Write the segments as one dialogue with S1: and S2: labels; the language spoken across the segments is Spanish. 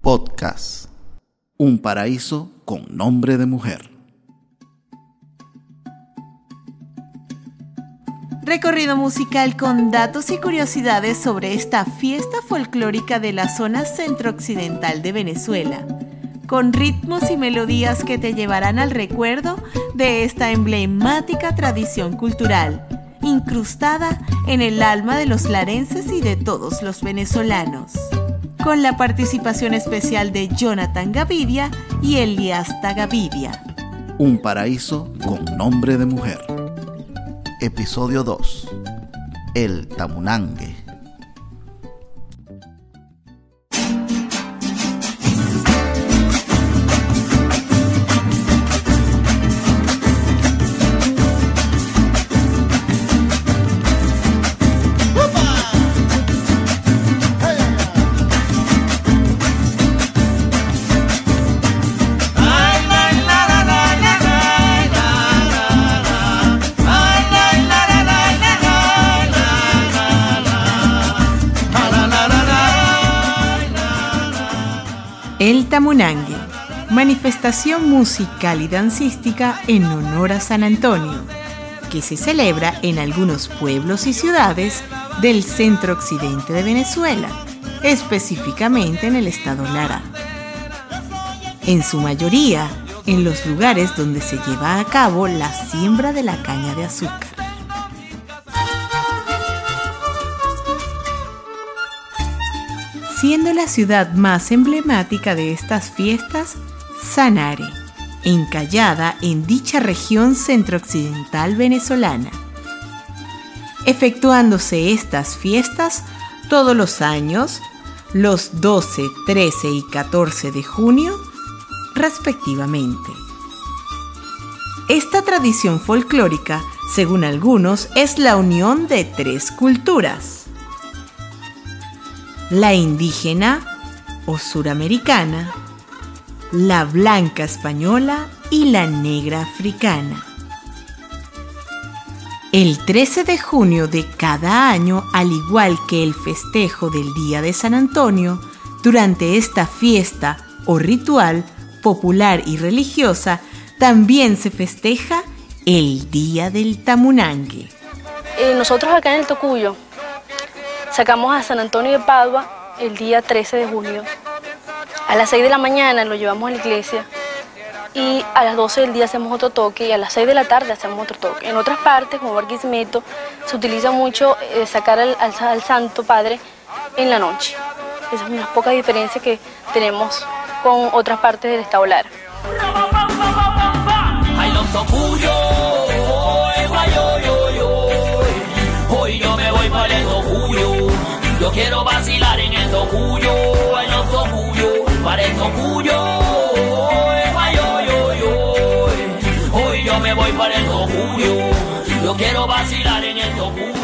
S1: Podcast. Un paraíso con nombre de mujer.
S2: Recorrido musical con datos y curiosidades sobre esta fiesta folclórica de la zona centro-occidental de Venezuela, con ritmos y melodías que te llevarán al recuerdo de esta emblemática tradición cultural, incrustada en el alma de los larenses y de todos los venezolanos con la participación especial de Jonathan Gavidia y Eliasta Gavidia.
S1: Un paraíso con nombre de mujer. Episodio 2. El Tamunangue.
S2: El Tamunangue, manifestación musical y dancística en honor a San Antonio, que se celebra en algunos pueblos y ciudades del centro occidente de Venezuela, específicamente en el estado Lara. En su mayoría, en los lugares donde se lleva a cabo la siembra de la caña de azúcar. Siendo la ciudad más emblemática de estas fiestas Sanare, encallada en dicha región centrooccidental venezolana. Efectuándose estas fiestas todos los años, los 12, 13 y 14 de junio, respectivamente. Esta tradición folclórica, según algunos, es la unión de tres culturas la indígena o suramericana, la blanca española y la negra africana. El 13 de junio de cada año, al igual que el festejo del Día de San Antonio, durante esta fiesta o ritual popular y religiosa, también se festeja el Día del Tamunangue.
S3: Eh, nosotros acá en el Tocuyo Sacamos a San Antonio de Padua el día 13 de junio. A las 6 de la mañana lo llevamos a la iglesia y a las 12 del día hacemos otro toque y a las 6 de la tarde hacemos otro toque. En otras partes, como Barquisimeto, se utiliza mucho eh, sacar al, Santo Padre en la noche. Esa es una poca diferencia que tenemos con otras partes del Estado Lara.
S4: Vacilar en el tocuyo, en los tocuyo, para el tocuyo. Hoy yo me voy para el tocuyo. Yo quiero vacilar en el tocuyo,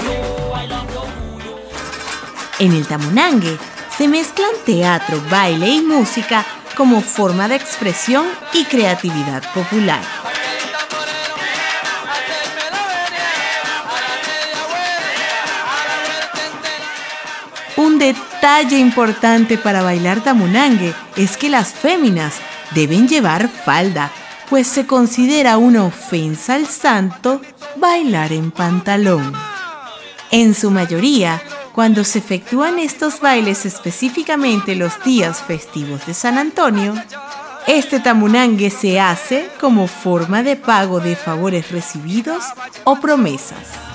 S2: En el tamunangue se mezclan teatro, baile y música como forma de expresión y creatividad popular. Un detalle importante para bailar tamunangue es que las féminas deben llevar falda, pues se considera una ofensa al santo bailar en pantalón. En su mayoría, cuando se efectúan estos bailes específicamente los días festivos de San Antonio, este tamunangue se hace como forma de pago de favores recibidos o promesas.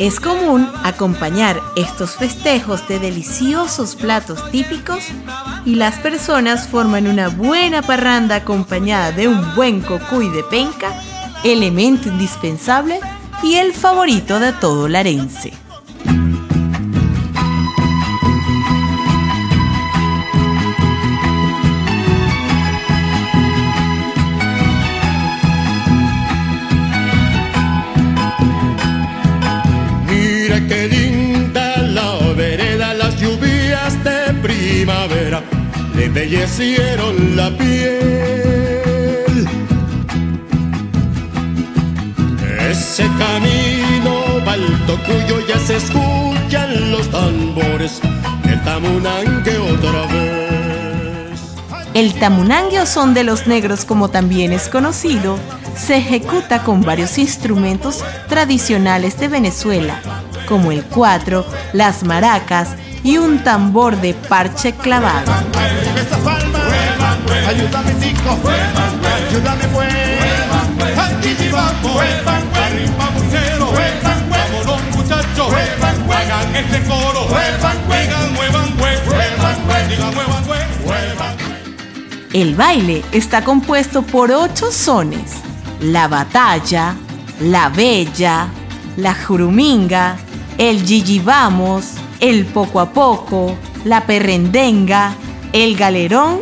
S2: Es común acompañar estos festejos de deliciosos platos típicos y las personas forman una buena parranda acompañada de un buen cocuy de penca, elemento indispensable y el favorito de todo larense.
S5: Le embellecieron la piel. Ese camino balto cuyo ya se escuchan los tambores, el tamunangue otra vez.
S2: El tamunangue o son de los negros como también es conocido, se ejecuta con varios instrumentos tradicionales de Venezuela, como el cuatro, las maracas, y un tambor de parche clavado. El baile está compuesto por ocho sones: la batalla, la bella, la juruminga, el Gigi Vamos, el poco a poco, la perrendenga, el galerón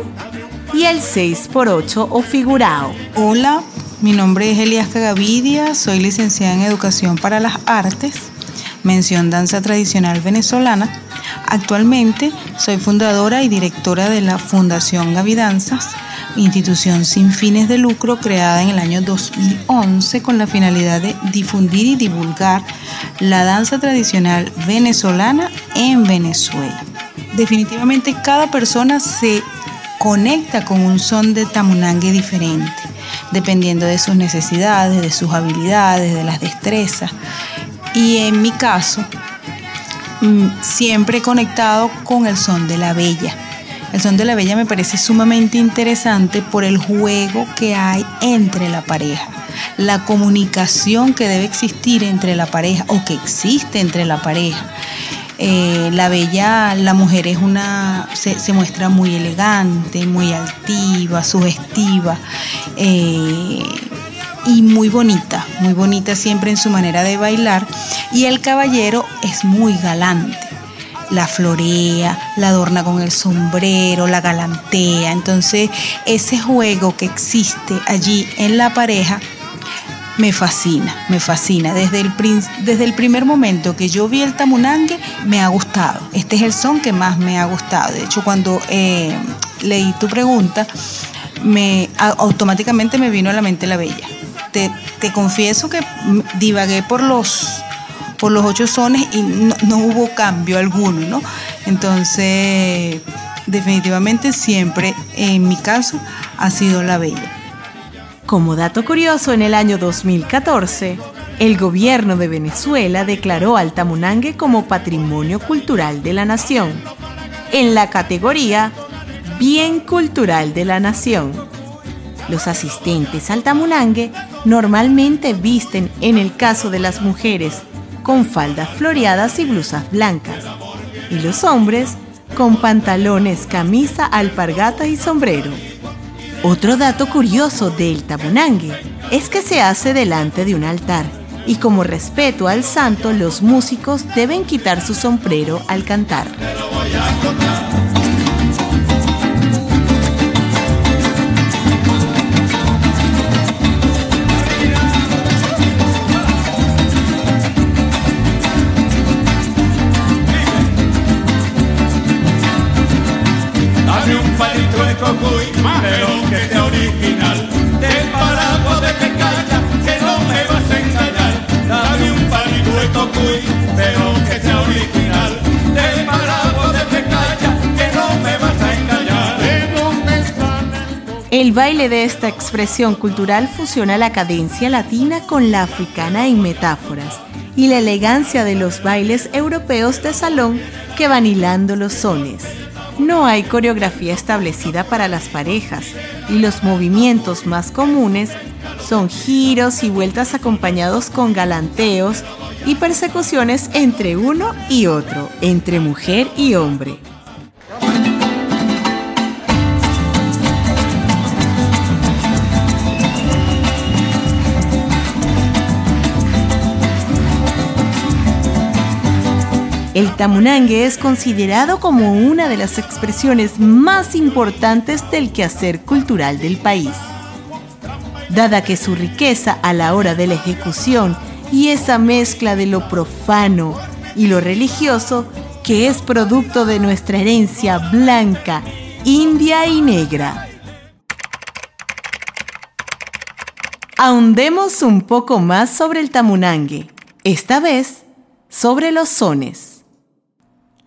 S2: y el 6x8 o figurao.
S6: Hola, mi nombre es Elias Cagavidia, soy licenciada en Educación para las Artes, mención danza tradicional venezolana. Actualmente soy fundadora y directora de la Fundación Gavidanzas institución sin fines de lucro creada en el año 2011 con la finalidad de difundir y divulgar la danza tradicional venezolana en Venezuela. Definitivamente cada persona se conecta con un son de tamunangue diferente, dependiendo de sus necesidades, de sus habilidades, de las destrezas. Y en mi caso, mm, siempre he conectado con el son de la bella el son de la bella me parece sumamente interesante por el juego que hay entre la pareja, la comunicación que debe existir entre la pareja o que existe entre la pareja. Eh, la bella, la mujer es una, se, muestra muy elegante, muy altiva, sugestiva eh, y muy bonita, muy bonita siempre en su manera de bailar. Y el caballero es muy galante la florea, la adorna con el sombrero, la galantea. Entonces, ese juego que existe allí en la pareja me fascina, me fascina. Desde el, desde el primer momento que yo vi el tamunangue, me ha gustado. Este es el son que más me ha gustado. De hecho, cuando eh, leí tu pregunta, me automáticamente me vino a la mente la bella. Te, te confieso que divagué por los por los ocho sones y no, hubo cambio alguno, ¿no? Entonces, definitivamente siempre, en mi caso, ha sido la bella.
S2: Como dato curioso, en el año 2014, el gobierno de Venezuela declaró al Tamunangue como Patrimonio Cultural de la Nación, en la categoría Bien Cultural de la Nación. Los asistentes al Tamunangue normalmente visten, en el caso de las mujeres, con faldas floreadas y blusas blancas, y los hombres con pantalones, camisa, alpargata y sombrero. Otro dato curioso del tabunangue es que se hace delante de un altar y como respeto al santo los músicos deben quitar su sombrero al cantar. El baile de esta expresión cultural fusiona la cadencia latina con la africana en metáforas y la elegancia de los bailes europeos de salón que van hilando los sones. No hay coreografía establecida para las parejas y los movimientos más comunes son giros y vueltas acompañados con galanteos y persecuciones entre uno y otro, entre mujer y hombre. El tamunangue es considerado como una de las expresiones más importantes del quehacer cultural del país. Dada que su riqueza a la hora de la ejecución y esa mezcla de lo profano y lo religioso que es producto de nuestra herencia blanca, india y negra. Ahondemos un poco más sobre el tamunangue, esta vez sobre los sones.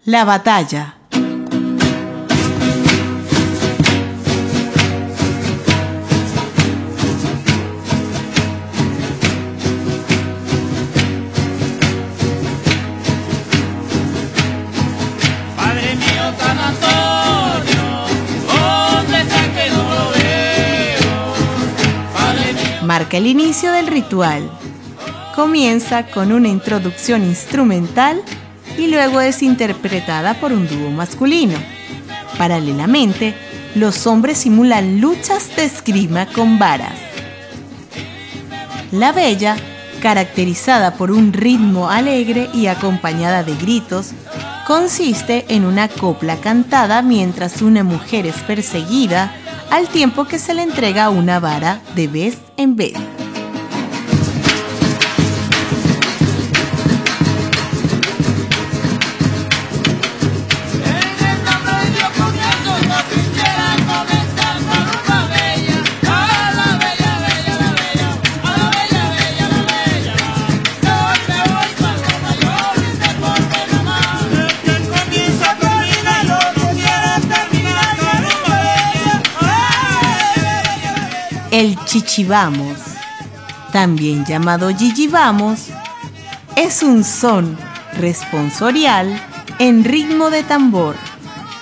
S2: La batalla. Marca el inicio del ritual. Comienza con una introducción instrumental y luego es interpretada por un dúo masculino. Paralelamente, los hombres simulan luchas de esgrima con varas. La bella, caracterizada por un ritmo alegre y acompañada de gritos, consiste en una copla cantada mientras una mujer es perseguida al tiempo que se le entrega una vara de vez en vez. Chichivamos, también llamado yiyivamos, es un son responsorial en ritmo de tambor.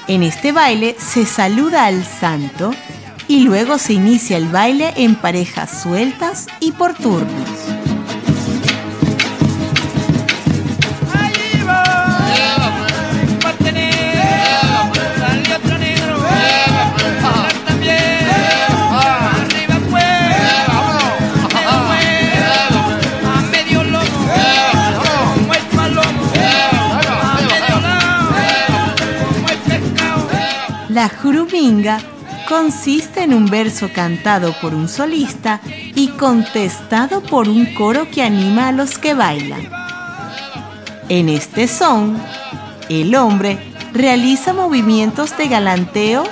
S2: En este baile se saluda al santo y luego se inicia el baile en parejas sueltas y por turnos. La juruminga consiste en un verso cantado por un solista y contestado por un coro que anima a los que bailan. En este son, el hombre realiza movimientos de galanteo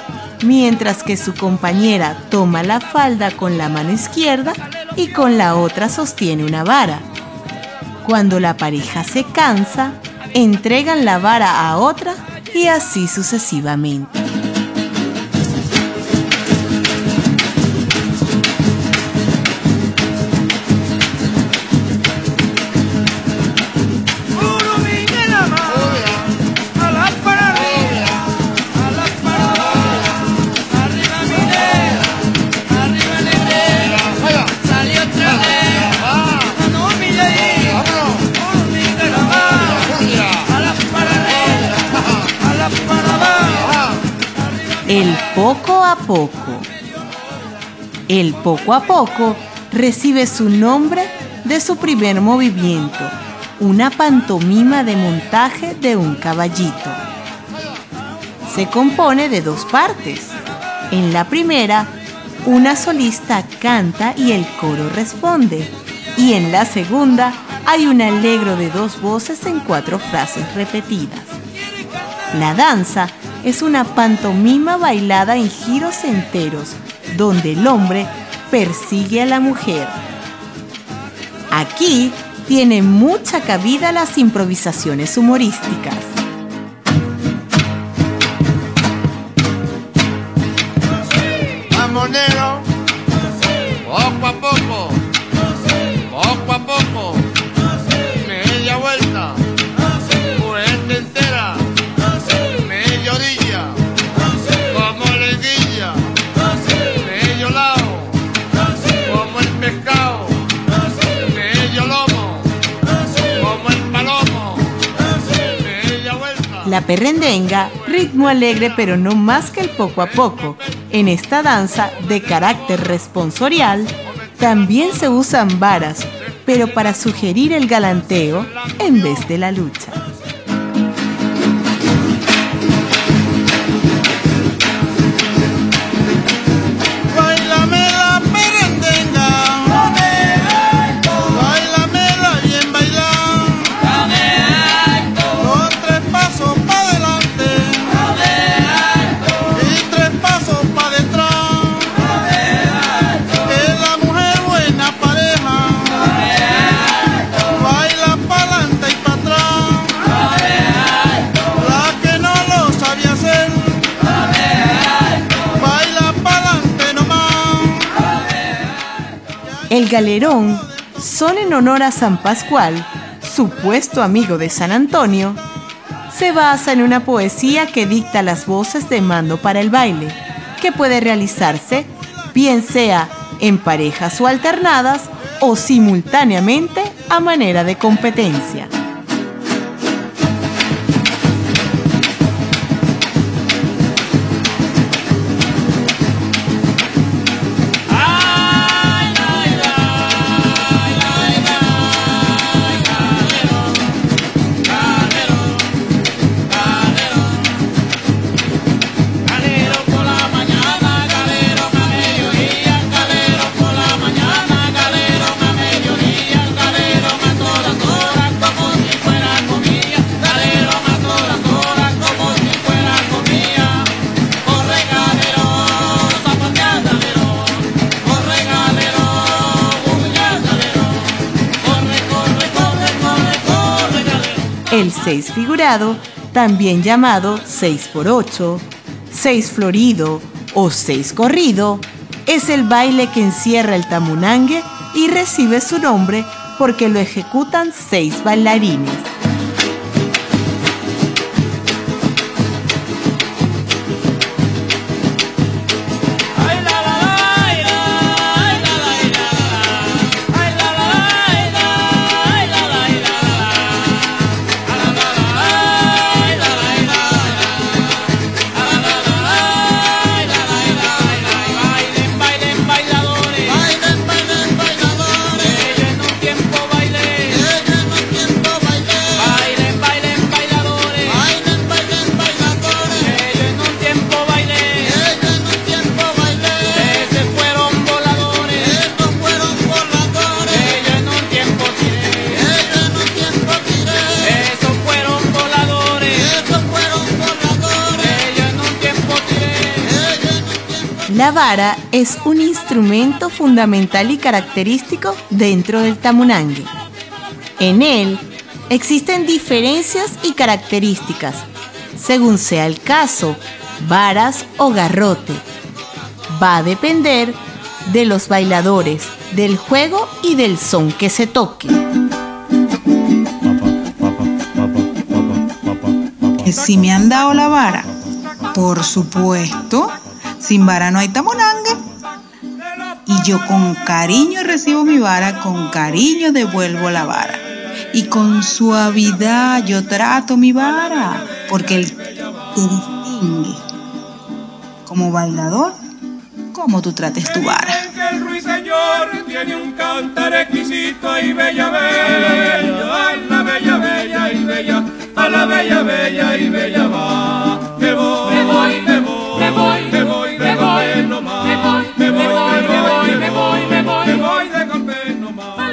S2: mientras que su compañera toma la falda con la mano izquierda y con la otra sostiene una vara. Cuando la pareja se cansa, entregan la vara a otra y así sucesivamente. Poco a poco. El poco a poco recibe su nombre de su primer movimiento, una pantomima de montaje de un caballito. Se compone de dos partes. En la primera, una solista canta y el coro responde. Y en la segunda, hay un alegro de dos voces en cuatro frases repetidas. La danza es una pantomima bailada en giros enteros, donde el hombre persigue a la mujer. Aquí tienen mucha cabida las improvisaciones humorísticas. Perrendenga, ritmo alegre pero no más que el poco a poco. En esta danza de carácter responsorial también se usan varas, pero para sugerir el galanteo en vez de la lucha. El galerón son en honor a San Pascual, supuesto amigo de San Antonio. Se basa en una poesía que dicta las voces de mando para el baile, que puede realizarse bien sea en parejas o alternadas o simultáneamente a manera de competencia. El 6 figurado, también llamado 6 por 8, 6 florido o 6 corrido, es el baile que encierra el tamunangue y recibe su nombre porque lo ejecutan 6 bailarines. La vara es un instrumento fundamental y característico dentro del tamunangue. En él existen diferencias y características, según sea el caso, varas o garrote. Va a depender de los bailadores, del juego y del son que se toque.
S6: Que si me han dado la vara, por supuesto, sin vara no hay tamonangue. Y yo con cariño recibo mi vara, con cariño devuelvo la vara. Y con suavidad yo trato mi vara, porque el te distingue como bailador, como tú trates tu vara.
S7: el ruiseñor tiene un exquisito y bella, bella, a la bella, bella y bella, a la bella, bella y bella va.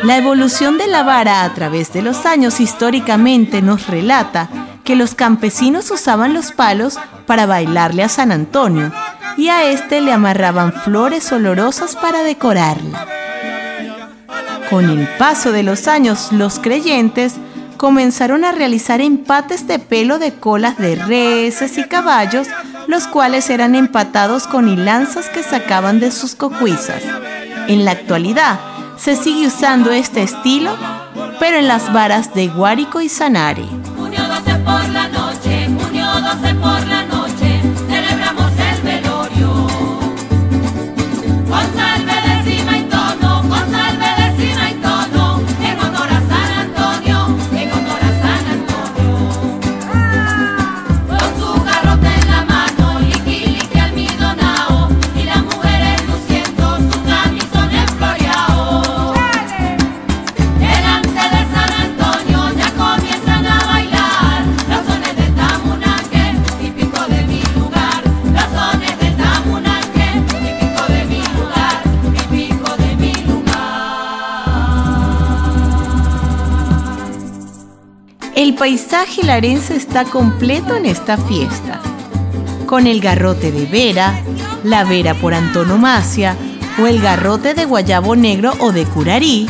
S2: La evolución de la vara a través de los años históricamente nos relata que los campesinos usaban los palos para bailarle a San Antonio y a este le amarraban flores olorosas para decorarla. Con el paso de los años, los creyentes comenzaron a realizar empates de pelo de colas de reses y caballos, los cuales eran empatados con hilanzas que sacaban de sus cocuizas. En la actualidad, se sigue usando este estilo, pero en las varas de Guárico y Sanare. Paisaje larense está completo en esta fiesta. Con el garrote de vera, la vera por antonomasia o el garrote de guayabo negro o de curarí,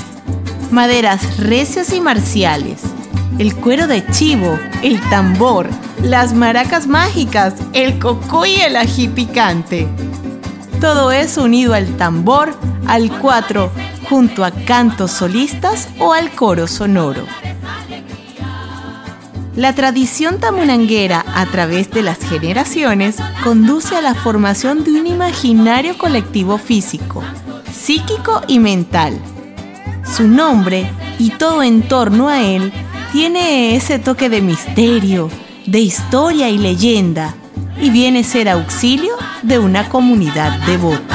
S2: maderas recias y marciales, el cuero de chivo, el tambor, las maracas mágicas, el coco y el ají picante. Todo eso unido al tambor, al cuatro, junto a cantos solistas o al coro sonoro. La tradición tamunanguera a través de las generaciones conduce a la formación de un imaginario colectivo físico, psíquico y mental. Su nombre y todo en torno a él tiene ese toque de misterio, de historia y leyenda, y viene a ser auxilio de una comunidad devota.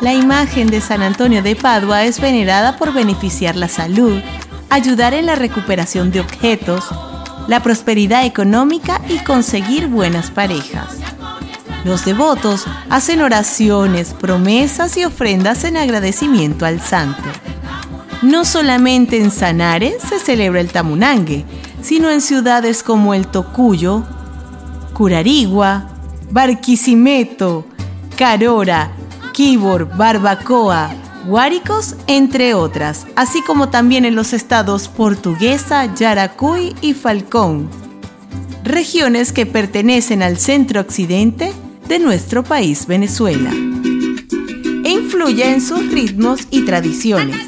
S2: La imagen de San Antonio de Padua es venerada por beneficiar la salud, ayudar en la recuperación de objetos, la prosperidad económica y conseguir buenas parejas. Los devotos hacen oraciones, promesas y ofrendas en agradecimiento al santo. No solamente en Sanare se celebra el Tamunangue, sino en ciudades como el Tocuyo, Curarigua, Barquisimeto, Carora, Quibor, Barbacoa, Guáricos, entre otras, así como también en los estados Portuguesa, Yaracuy y Falcón, regiones que pertenecen al centro occidente de nuestro país Venezuela, e influye en sus ritmos y tradiciones.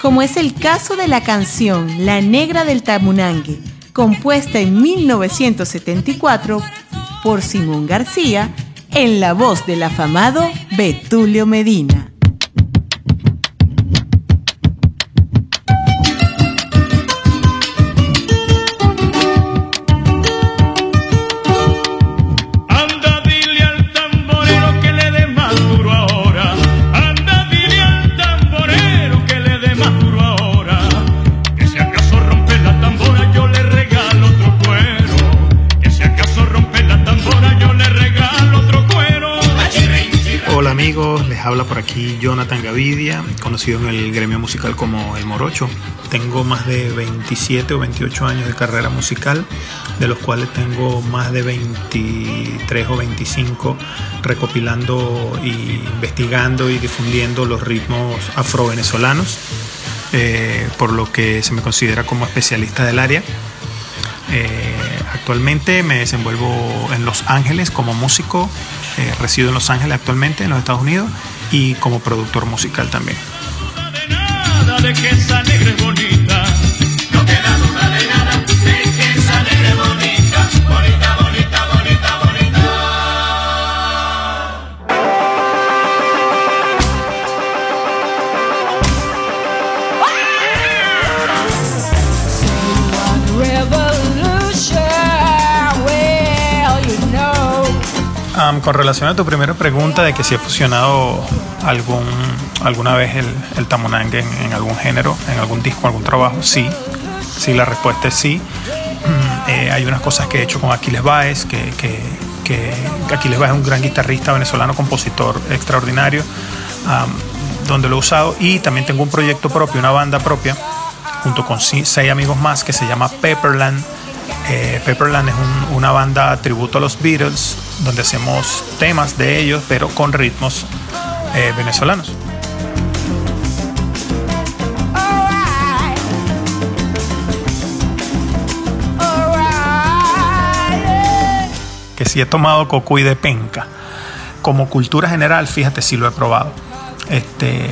S2: como es el caso de la canción La Negra del Tamunangue, compuesta en 1974 por Simón García, en la voz del afamado Betulio Medina.
S8: Por aquí Jonathan Gavidia, conocido en el gremio musical como El Morocho. Tengo más de 27 o 28 años de carrera musical, de los cuales tengo más de 23 o 25 recopilando y investigando y difundiendo los ritmos afro-venezolanos, eh, por lo que se me considera como especialista del área. Eh, actualmente me desenvuelvo en Los Ángeles como músico, eh, resido en Los Ángeles actualmente en los Estados Unidos y como productor musical también. Con relación a tu primera pregunta de que si he fusionado algún, alguna vez el, el tamunangue en, algún género, en algún disco, algún trabajo, sí. Sí, la respuesta es sí. Eh, hay unas cosas que he hecho con Aquiles Baez, que, que, Aquiles Baez es un gran guitarrista venezolano, compositor extraordinario, donde lo he usado. Y también tengo un proyecto propio, una banda propia, junto con seis amigos más, que se llama Pepperland. Eh, Pepperland es un- una banda tributo a los Beatles, donde hacemos temas de ellos, pero con ritmos eh, venezolanos. que sí he tomado cocuy de penca. Como cultura general, fíjate, sí lo he probado. Este,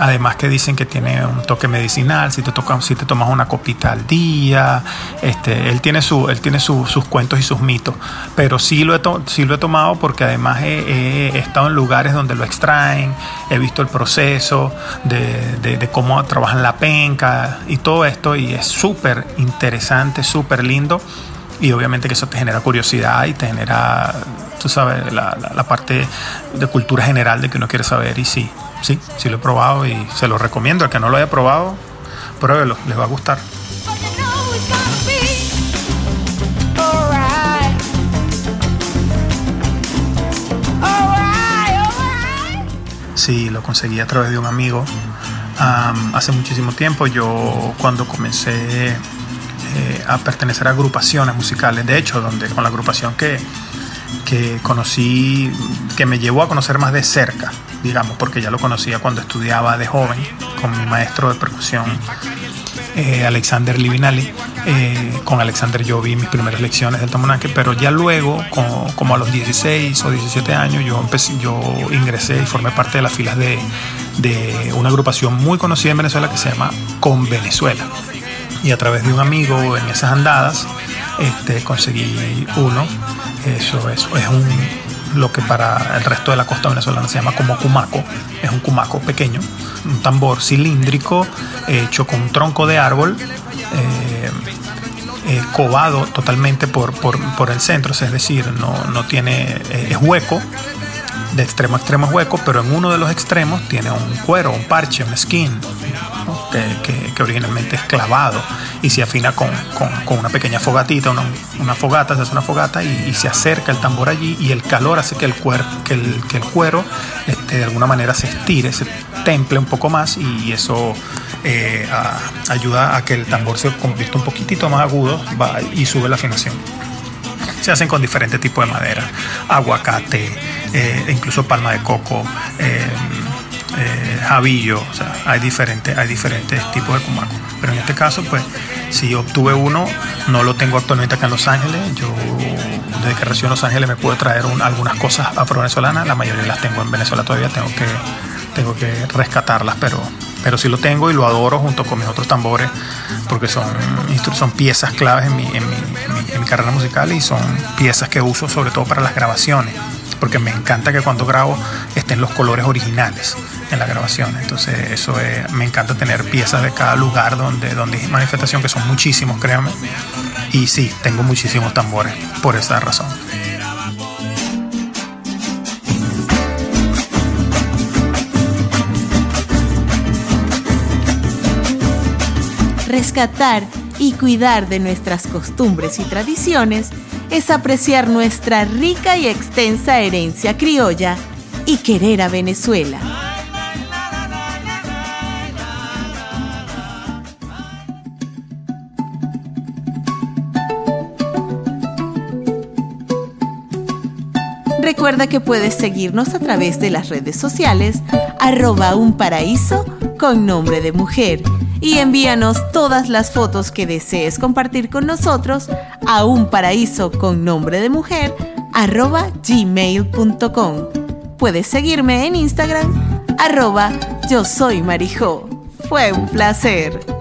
S8: además que dicen que tiene un toque medicinal, si te, toca, si te tomas una copita al día, este, él tiene, su, él tiene su- sus cuentos y sus mitos, pero sí lo he, to- sí lo he tomado porque además he, estado en lugares donde lo extraen, he visto el proceso de, de- cómo trabajan la penca y todo esto y es súper interesante, súper lindo. Y obviamente que eso te genera curiosidad y te genera, tú sabes, la- la parte de cultura general de que uno quiere saber y sí, Sí, sí lo he probado y se lo recomiendo. Al que no lo haya probado, pruébelo, les va a gustar. Sí, lo conseguí a través de un amigo. Hace muchísimo tiempo yo cuando comencé eh, a pertenecer a agrupaciones musicales, de hecho, donde con la agrupación que, que conocí, que me llevó a conocer más de cerca digamos, porque ya lo conocía cuando estudiaba de joven con mi maestro de percusión eh, Alexander Livinali. Eh, con Alexander yo vi mis primeras lecciones del tamunanque, pero ya luego, como, como, a los 16 o 17 años, yo, empecé, yo ingresé y formé parte de las filas de, de una agrupación muy conocida en Venezuela que se llama Con Venezuela. Y a través de un amigo en esas andadas este, conseguí uno. Eso, eso es un, lo que para el resto de la costa venezolana se llama como cumaco. Es un cumaco pequeño, un tambor cilíndrico hecho con un tronco de árbol. Eh, eh, cobado totalmente por, por, por, el centro, es decir, no, no tiene, eh, es hueco, de extremo a extremo es hueco, pero en uno de los extremos tiene un cuero, un parche, un skin. Que, originalmente es clavado y se afina con, con, una pequeña fogatita, una, una, fogata, se hace una fogata y, se acerca el tambor allí y el calor hace que el, cuer, que el, que el cuero este, de alguna manera se estire, se temple un poco más y eso eh, ayuda a que el tambor se convierta un poquitito más agudo y sube la afinación. Se hacen con diferentes tipos de madera, aguacate, eh, incluso palma de coco, eh, eh, jabillo, o sea, hay diferentes, hay diferentes tipos de cumaco. Pero en este caso, pues, si obtuve uno, no lo tengo actualmente acá en Los Ángeles. Yo, desde que recibo en Los Ángeles, me puedo traer un, algunas cosas afro-venezolanas. La mayoría las tengo en Venezuela todavía, tengo que, tengo que rescatarlas, pero, pero sí lo tengo y lo adoro junto con mis otros tambores, porque son, son piezas claves en, mi, en, mi, en mi carrera musical y son piezas que uso sobre todo para las grabaciones porque me encanta que cuando grabo estén los colores originales en la grabación. Entonces eso es, me encanta tener piezas de cada lugar donde, donde manifestación, que son muchísimos, créanme. Y sí, tengo muchísimos tambores por esa razón.
S2: Rescatar y cuidar de nuestras costumbres y tradiciones es apreciar nuestra rica y extensa herencia criolla y querer a Venezuela. Recuerda que puedes seguirnos a través de las redes sociales arroba un paraíso con nombre de mujer y envíanos todas las fotos que desees compartir con nosotros a un paraíso con nombre de mujer arroba gmail.com. Puedes seguirme en Instagram arroba yo soy Marijo. Fue un placer.